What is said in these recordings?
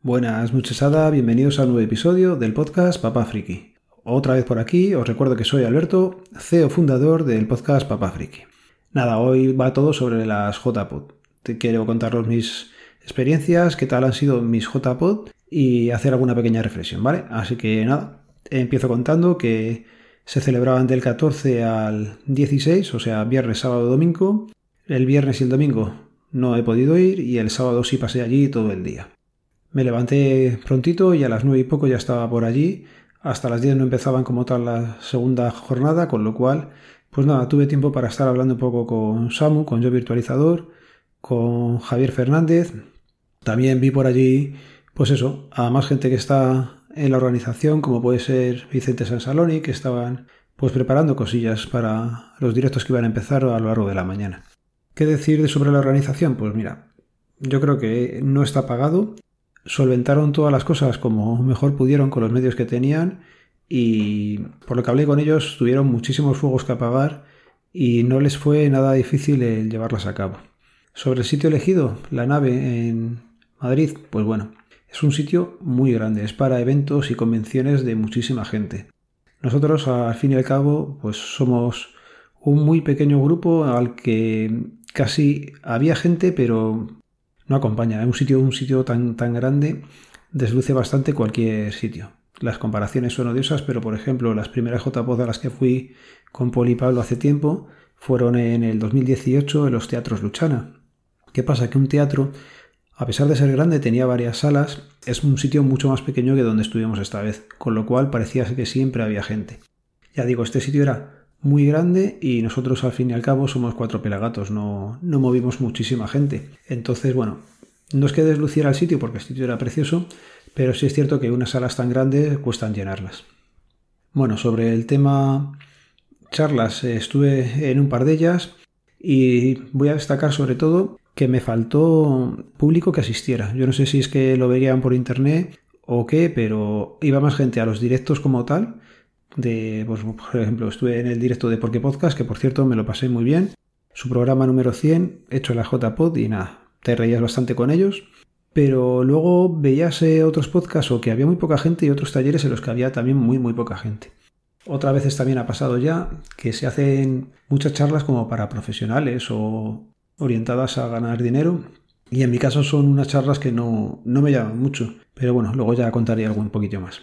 Buenas muchachada, bienvenidos a un nuevo episodio del podcast Papá Friki. Otra vez por aquí, os recuerdo que soy Alberto, CEO fundador del podcast Papá Friki. Nada, hoy va todo sobre las JPod. Te quiero contaros mis experiencias, qué tal han sido mis JPod y hacer alguna pequeña reflexión, ¿vale? Así que nada, empiezo contando que se celebraban del 14 al 16, o sea, viernes, sábado, domingo. El viernes y el domingo no he podido ir y el sábado sí pasé allí todo el día. Me levanté prontito y a las nueve y poco ya estaba por allí. Hasta las 10 no empezaban como tal la segunda jornada, con lo cual, pues nada, tuve tiempo para estar hablando un poco con Samu, con Yo Virtualizador, con Javier Fernández. También vi por allí, pues eso, a más gente que está en la organización, como puede ser Vicente Sansaloni, que estaban pues preparando cosillas para los directos que iban a empezar a lo largo de la mañana. ¿Qué decir sobre la organización? Pues mira, yo creo que no está pagado solventaron todas las cosas como mejor pudieron con los medios que tenían y por lo que hablé con ellos tuvieron muchísimos fuegos que apagar y no les fue nada difícil el llevarlas a cabo. Sobre el sitio elegido, la nave en Madrid, pues bueno, es un sitio muy grande, es para eventos y convenciones de muchísima gente. Nosotros, al fin y al cabo, pues somos un muy pequeño grupo al que casi había gente, pero no acompaña. Un sitio, un sitio tan, tan grande desluce bastante cualquier sitio. Las comparaciones son odiosas, pero por ejemplo, las primeras JPOD a las que fui con Poli Pablo hace tiempo fueron en el 2018 en los teatros Luchana. ¿Qué pasa? Que un teatro, a pesar de ser grande, tenía varias salas, es un sitio mucho más pequeño que donde estuvimos esta vez, con lo cual parecía que siempre había gente. Ya digo, este sitio era muy grande y nosotros al fin y al cabo somos cuatro pelagatos, no, no movimos muchísima gente. Entonces, bueno, no es que desluciera el sitio porque el sitio era precioso, pero sí es cierto que unas salas tan grandes cuestan llenarlas. Bueno, sobre el tema charlas, eh, estuve en un par de ellas y voy a destacar sobre todo que me faltó público que asistiera. Yo no sé si es que lo verían por internet o qué, pero iba más gente a los directos como tal de, pues, por ejemplo, estuve en el directo de Porque Podcast, que por cierto me lo pasé muy bien. Su programa número 100, hecho la JPod, y nada, te reías bastante con ellos. Pero luego veías otros podcasts o que había muy poca gente y otros talleres en los que había también muy, muy poca gente. Otra vez también ha pasado ya que se hacen muchas charlas como para profesionales o orientadas a ganar dinero. Y en mi caso son unas charlas que no, no me llaman mucho. Pero bueno, luego ya contaré algo un poquito más.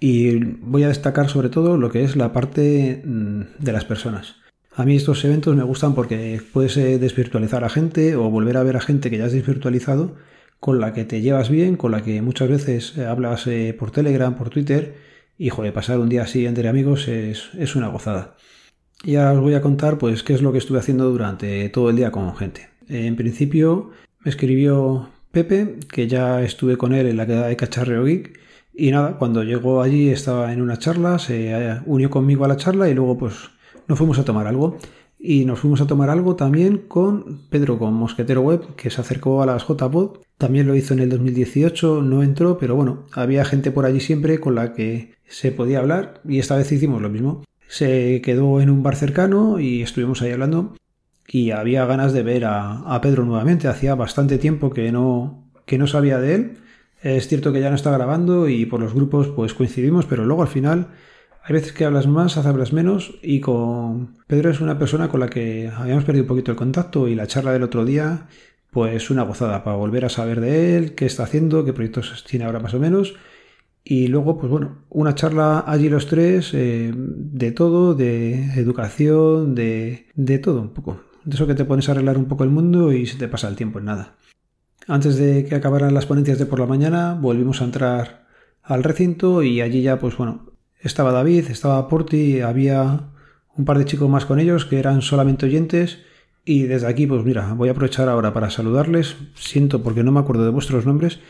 Y voy a destacar sobre todo lo que es la parte mm, de las personas. A mí estos eventos me gustan porque puedes eh, desvirtualizar a gente o volver a ver a gente que ya has desvirtualizado, con la que te llevas bien, con la que muchas veces eh, hablas eh, por Telegram, por Twitter, y joder, pasar un día así entre amigos es, es una gozada. Y os voy a contar pues qué es lo que estuve haciendo durante todo el día con gente. En principio me escribió Pepe, que ya estuve con él en la quedada de Cacharreo Geek, y nada, cuando llegó allí estaba en una charla, se eh, unió conmigo a la charla y luego pues nos fuimos a tomar algo. Y nos fuimos a tomar algo también con Pedro, con Mosquetero Web, que se acercó a las JPod. También lo hizo en el 2018, no entró, pero bueno, había gente por allí siempre con la que se podía hablar y esta vez hicimos lo mismo. Se quedó en un bar cercano y estuvimos ahí hablando y había ganas de ver a, a Pedro nuevamente. Hacía bastante tiempo que no, que no sabía de él es cierto que ya no está grabando y por los grupos pues coincidimos, pero luego al final hay veces que hablas más, hablas menos y con Pedro es una persona con la que habíamos perdido un poquito el contacto y la charla del otro día pues una gozada para volver a saber de él, qué está haciendo, qué proyectos tiene ahora más o menos. Y luego, pues bueno, una charla allí los tres eh, de todo, de educación, de, de todo un poco. De eso que te pones a arreglar un poco el mundo y se te pasa el tiempo en nada. Antes de que acabaran las ponencias de por la mañana, volvimos a entrar al recinto y allí ya, pues bueno, estaba David, estaba Porti, había un par de chicos más con ellos que eran solamente oyentes y desde aquí, pues mira, voy a aprovechar ahora para saludarles. Siento porque no me acuerdo de vuestros nombres,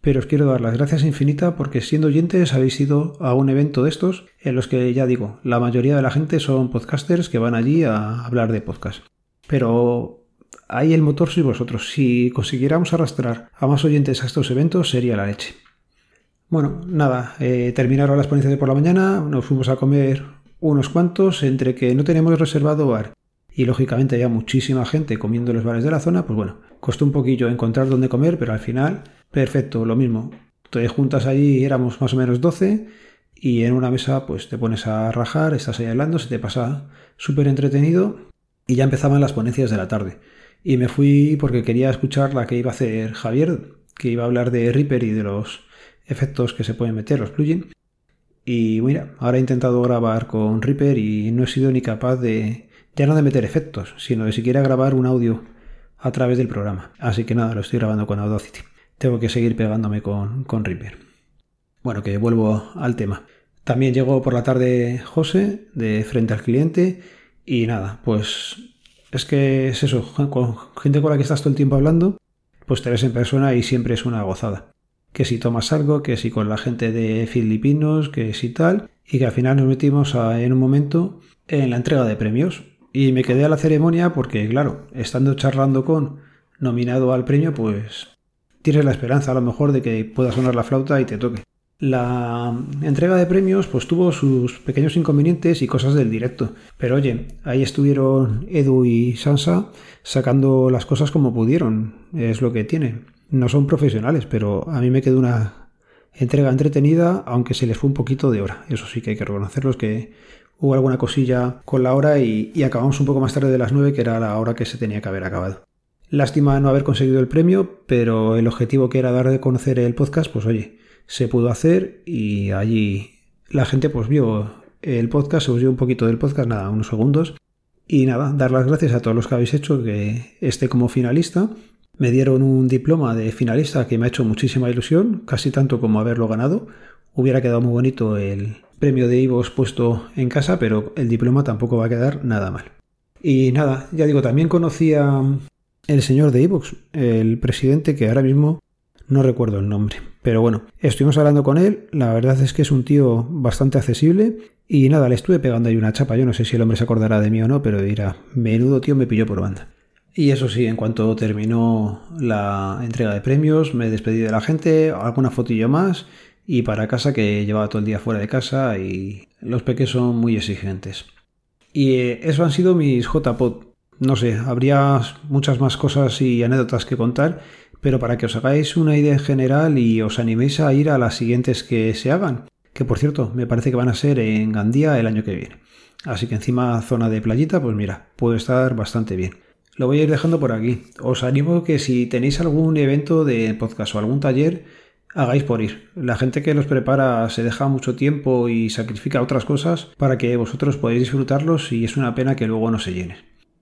pero os quiero dar las gracias infinita porque siendo oyentes habéis ido a un evento de estos en los que ya digo, la mayoría de la gente son podcasters que van allí a hablar de podcast. Pero ahí el motor sois vosotros. Si consiguiéramos arrastrar a más oyentes a estos eventos, sería la leche. Bueno, nada, eh, terminaron las ponencias de por la mañana, nos fuimos a comer unos cuantos, entre que no tenemos reservado bar y lógicamente había muchísima gente comiendo en los bares de la zona, pues bueno, costó un poquillo encontrar dónde comer, pero al final, perfecto, lo mismo. Te juntas allí, éramos más o menos 12, y en una mesa pues te pones a rajar, estás ahí hablando, se te pasa súper entretenido y ya empezaban las ponencias de la tarde. Y me fui porque quería escuchar la que iba a hacer Javier, que iba a hablar de Reaper y de los efectos que se pueden meter, los plugins. Y mira, ahora he intentado grabar con Reaper y no he sido ni capaz de, ya no de meter efectos, sino de siquiera grabar un audio a través del programa. Así que nada, lo estoy grabando con Audacity. Tengo que seguir pegándome con, con Reaper. Bueno, que vuelvo al tema. También llegó por la tarde José de frente al cliente y nada, pues es que es eso, con gente con la que estás todo el tiempo hablando, pues te ves en persona y siempre es una gozada. Que si tomas algo, que si con la gente de Filipinos, que si tal, y que al final nos metimos en un momento en la entrega de premios. Y me quedé a la ceremonia porque, claro, estando charlando con nominado al premio, pues tienes la esperanza a lo mejor de que pueda sonar la flauta y te toque. La entrega de premios pues tuvo sus pequeños inconvenientes y cosas del directo. Pero oye, ahí estuvieron Edu y Sansa sacando las cosas como pudieron. Es lo que tiene. No son profesionales, pero a mí me quedó una entrega entretenida, aunque se les fue un poquito de hora. Eso sí que hay que reconocerlos que hubo alguna cosilla con la hora y, y acabamos un poco más tarde de las 9, que era la hora que se tenía que haber acabado. Lástima no haber conseguido el premio, pero el objetivo que era dar de conocer el podcast, pues oye, se pudo hacer y allí la gente pues vio el podcast, se os dio un poquito del podcast, nada, unos segundos. Y nada, dar las gracias a todos los que habéis hecho que esté como finalista. Me dieron un diploma de finalista que me ha hecho muchísima ilusión, casi tanto como haberlo ganado. Hubiera quedado muy bonito el premio de Ivos puesto en casa, pero el diploma tampoco va a quedar nada mal. Y nada, ya digo, también conocía el señor de Ivox, el presidente que ahora mismo no recuerdo el nombre. Pero bueno, estuvimos hablando con él, la verdad es que es un tío bastante accesible y nada, le estuve pegando ahí una chapa, yo no sé si el hombre se acordará de mí o no, pero dirá, menudo tío me pilló por banda. Y eso sí, en cuanto terminó la entrega de premios, me despedí de la gente, alguna fotillo más y para casa que llevaba todo el día fuera de casa y los peques son muy exigentes. Y eh, eso han sido mis JPod. No sé, habría muchas más cosas y anécdotas que contar, pero para que os hagáis una idea general y os animéis a ir a las siguientes que se hagan, que por cierto me parece que van a ser en Gandía el año que viene. Así que encima zona de playita, pues mira, puede estar bastante bien. Lo voy a ir dejando por aquí. Os animo que si tenéis algún evento de podcast o algún taller, hagáis por ir. La gente que los prepara se deja mucho tiempo y sacrifica otras cosas para que vosotros podáis disfrutarlos y es una pena que luego no se llene.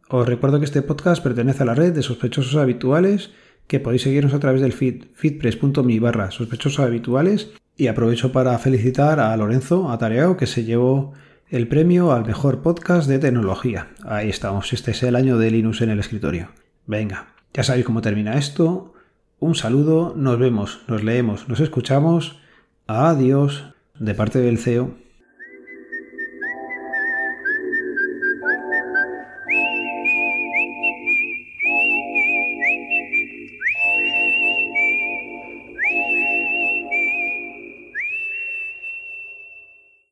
Os recuerdo que este podcast pertenece a la red de sospechosos habituales que podéis seguirnos a través del feed feedpress.me barra sospechosos habituales y aprovecho para felicitar a Lorenzo Atareao que se llevó el premio al mejor podcast de tecnología. Ahí estamos, este es el año de Linux en el escritorio. Venga, ya sabéis cómo termina esto. Un saludo, nos vemos, nos leemos, nos escuchamos. Adiós, de parte del CEO.